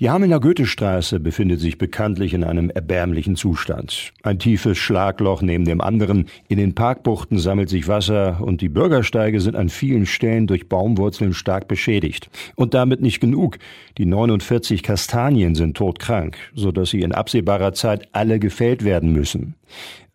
Die Hamelner Goethestraße befindet sich bekanntlich in einem erbärmlichen Zustand. Ein tiefes Schlagloch neben dem anderen, in den Parkbuchten sammelt sich Wasser und die Bürgersteige sind an vielen Stellen durch Baumwurzeln stark beschädigt. Und damit nicht genug. Die 49 Kastanien sind todkrank, so dass sie in absehbarer Zeit alle gefällt werden müssen.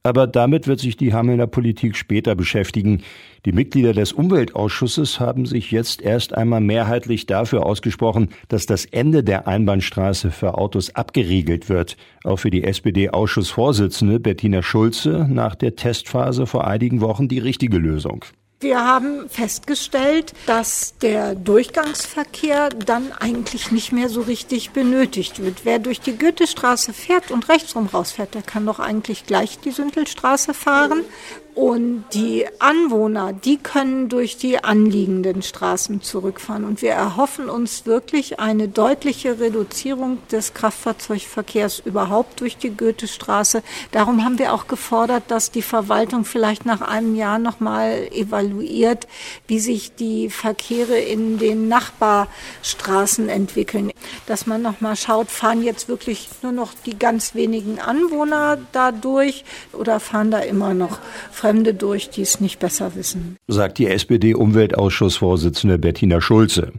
Aber damit wird sich die Hamelner Politik später beschäftigen. Die Mitglieder des Umweltausschusses haben sich jetzt erst einmal mehrheitlich dafür ausgesprochen, dass das Ende der Einbahnstraße für Autos abgeriegelt wird. Auch für die SPD-Ausschussvorsitzende Bettina Schulze nach der Testphase vor einigen Wochen die richtige Lösung. Wir haben festgestellt, dass der Durchgangsverkehr dann eigentlich nicht mehr so richtig benötigt wird. Wer durch die Goethestraße fährt und rechtsrum rausfährt, der kann doch eigentlich gleich die Sündelstraße fahren. Und die Anwohner, die können durch die anliegenden Straßen zurückfahren. Und wir erhoffen uns wirklich eine deutliche Reduzierung des Kraftfahrzeugverkehrs überhaupt durch die Goethestraße. Darum haben wir auch gefordert, dass die Verwaltung vielleicht nach einem Jahr nochmal evaluiert, wie sich die Verkehre in den Nachbarstraßen entwickeln. Dass man nochmal schaut, fahren jetzt wirklich nur noch die ganz wenigen Anwohner da durch oder fahren da immer noch Fremde durch, die es nicht besser wissen. Sagt die SPD-Umweltausschussvorsitzende Bettina Schulze.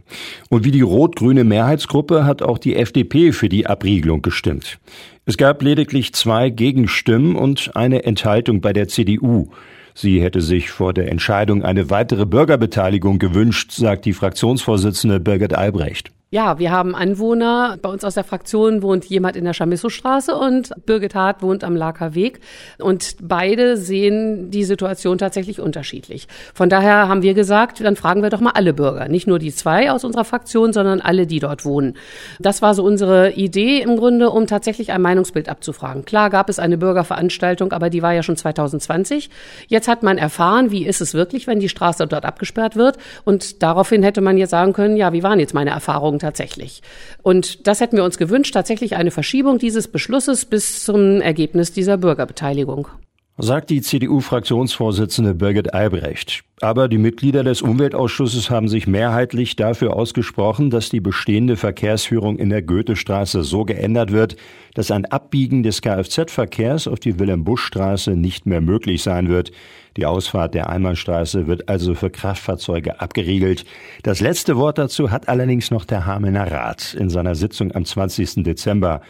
Und wie die rot-grüne Mehrheitsgruppe hat auch die FDP für die Abriegelung gestimmt. Es gab lediglich zwei Gegenstimmen und eine Enthaltung bei der CDU. Sie hätte sich vor der Entscheidung eine weitere Bürgerbeteiligung gewünscht, sagt die Fraktionsvorsitzende Birgit Albrecht. Ja, wir haben Anwohner. Bei uns aus der Fraktion wohnt jemand in der Chamisso-Straße und Birgit Hart wohnt am Laker Weg. Und beide sehen die Situation tatsächlich unterschiedlich. Von daher haben wir gesagt, dann fragen wir doch mal alle Bürger. Nicht nur die zwei aus unserer Fraktion, sondern alle, die dort wohnen. Das war so unsere Idee im Grunde, um tatsächlich ein Meinungsbild abzufragen. Klar gab es eine Bürgerveranstaltung, aber die war ja schon 2020. Jetzt hat man erfahren, wie ist es wirklich, wenn die Straße dort abgesperrt wird. Und daraufhin hätte man jetzt sagen können, ja, wie waren jetzt meine Erfahrungen tatsächlich. Und das hätten wir uns gewünscht, tatsächlich eine Verschiebung dieses Beschlusses bis zum Ergebnis dieser Bürgerbeteiligung. Sagt die CDU-Fraktionsvorsitzende Birgit Albrecht. Aber die Mitglieder des Umweltausschusses haben sich mehrheitlich dafür ausgesprochen, dass die bestehende Verkehrsführung in der Goethestraße so geändert wird, dass ein Abbiegen des Kfz-Verkehrs auf die Wilhelm-Busch-Straße nicht mehr möglich sein wird. Die Ausfahrt der Einbahnstraße wird also für Kraftfahrzeuge abgeriegelt. Das letzte Wort dazu hat allerdings noch der Hamelner Rat in seiner Sitzung am 20. Dezember.